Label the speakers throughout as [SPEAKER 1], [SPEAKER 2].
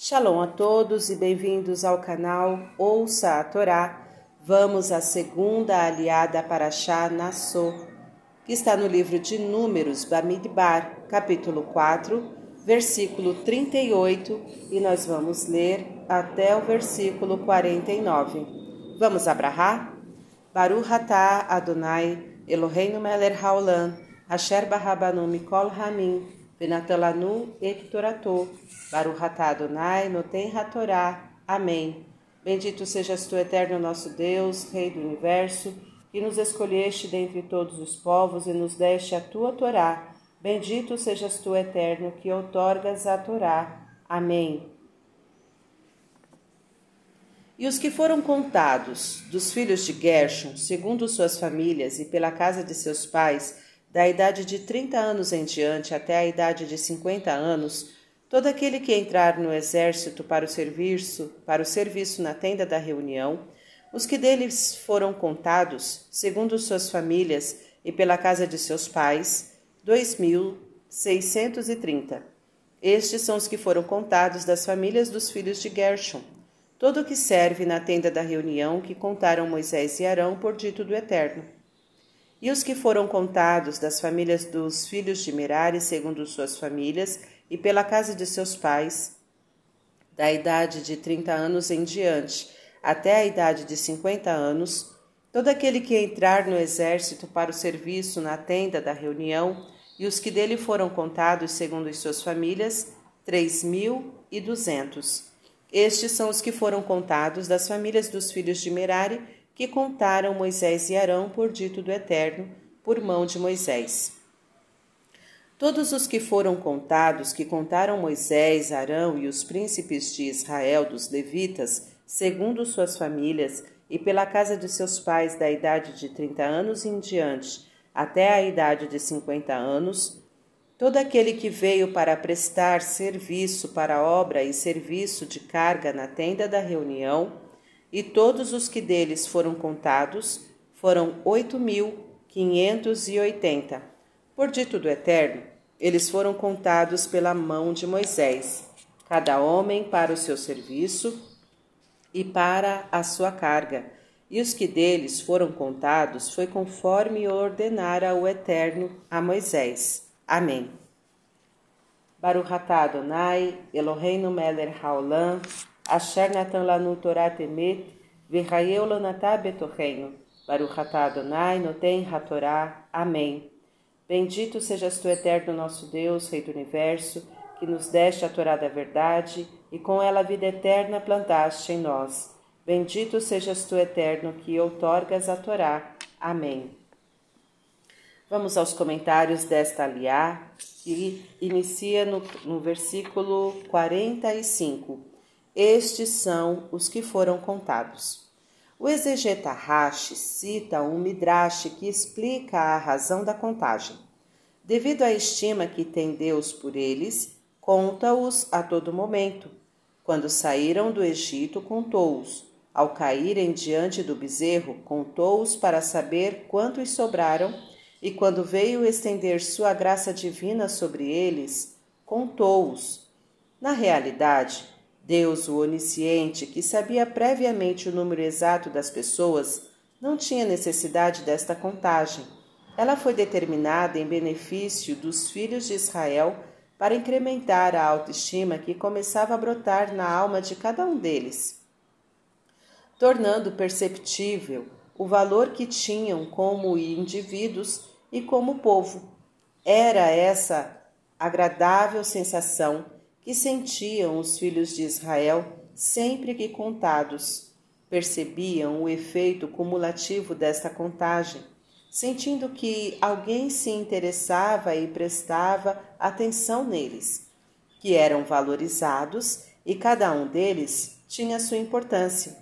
[SPEAKER 1] Shalom a todos e bem-vindos ao canal Ouça a Torá. Vamos à segunda aliada para Shá Nassô, que está no livro de Números, Bamidbar, capítulo 4, versículo 38, e nós vamos ler até o versículo 49. Vamos abrahar? Baruch atah Adonai, Eloheinu melech haolam, asher barabanu mikol hamim, Venatalanu et Torato, Baruhatá Adonai, Noten Hatorá. Amém. Bendito sejas tu, eterno nosso Deus, Rei do Universo, que nos escolheste dentre todos os povos e nos deste a tua Torá. Bendito sejas tu, eterno, que outorgas a Torá. Amém. E os que foram contados dos filhos de Gershon, segundo suas famílias e pela casa de seus pais, da idade de 30 anos em diante até a idade de 50 anos, todo aquele que entrar no exército para o serviço, para o serviço na tenda da reunião, os que deles foram contados, segundo suas famílias e pela casa de seus pais, dois mil seiscentos e trinta. Estes são os que foram contados das famílias dos filhos de Gershon, todo o que serve na tenda da reunião que contaram Moisés e Arão por dito do Eterno e os que foram contados das famílias dos filhos de Merari, segundo suas famílias, e pela casa de seus pais, da idade de trinta anos em diante, até a idade de cinquenta anos, todo aquele que entrar no exército para o serviço na tenda da reunião, e os que dele foram contados segundo as suas famílias, três mil e duzentos. Estes são os que foram contados das famílias dos filhos de Merari, que contaram Moisés e Arão por dito do Eterno, por mão de Moisés. Todos os que foram contados, que contaram Moisés, Arão e os príncipes de Israel dos levitas, segundo suas famílias, e pela casa de seus pais da idade de trinta anos em diante, até a idade de cinquenta anos, todo aquele que veio para prestar serviço para obra e serviço de carga na tenda da reunião, e todos os que deles foram contados foram oito mil quinhentos e oitenta. Por dito do Eterno, eles foram contados pela mão de Moisés, cada homem para o seu serviço e para a sua carga. E os que deles foram contados foi conforme ordenara o Eterno a Moisés. Amém. Baruch atah Adonai, Eloheinu melech haolam, Asher natan lanu Torah temet, v'chayeu lanatá betorreino. Baruch atah Adonai, noten hatorá. Amém. Bendito sejas tu, eterno nosso Deus, Rei do Universo, que nos deste a Torá da verdade e com ela a vida eterna plantaste em nós. Bendito sejas tu, eterno, que outorgas a Torá. Amém. Vamos aos comentários desta aliá, que inicia no, no versículo 45. Estes são os que foram contados. O exegeta Rashi cita um midrash que explica a razão da contagem. Devido à estima que tem Deus por eles, conta-os a todo momento. Quando saíram do Egito, contou-os. Ao caírem diante do bezerro, contou-os para saber quantos sobraram, e quando veio estender sua graça divina sobre eles, contou-os. Na realidade, Deus, o onisciente, que sabia previamente o número exato das pessoas, não tinha necessidade desta contagem. Ela foi determinada em benefício dos filhos de Israel para incrementar a autoestima que começava a brotar na alma de cada um deles, tornando perceptível o valor que tinham como indivíduos e como povo. Era essa agradável sensação que sentiam os filhos de Israel sempre que contados. Percebiam o efeito cumulativo desta contagem, sentindo que alguém se interessava e prestava atenção neles, que eram valorizados e cada um deles tinha sua importância.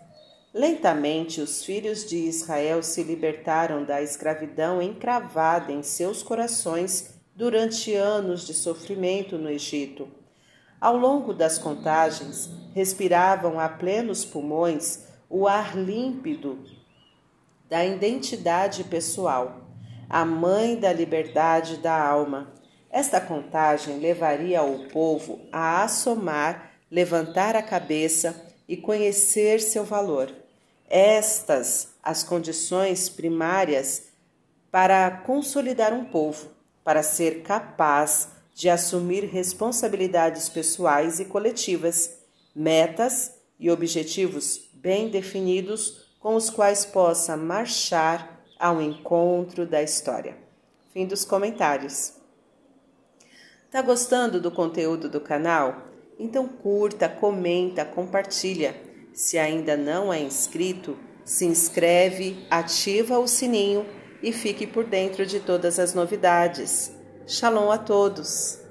[SPEAKER 1] Lentamente, os filhos de Israel se libertaram da escravidão encravada em seus corações durante anos de sofrimento no Egito. Ao longo das contagens, respiravam a plenos pulmões o ar límpido da identidade pessoal, a mãe da liberdade da alma. Esta contagem levaria o povo a assomar levantar a cabeça e conhecer seu valor. Estas as condições primárias para consolidar um povo, para ser capaz de assumir responsabilidades pessoais e coletivas, metas e objetivos bem definidos com os quais possa marchar ao encontro da história. Fim dos comentários. Tá gostando do conteúdo do canal? Então curta, comenta, compartilha. Se ainda não é inscrito, se inscreve, ativa o sininho e fique por dentro de todas as novidades. Shalom a todos!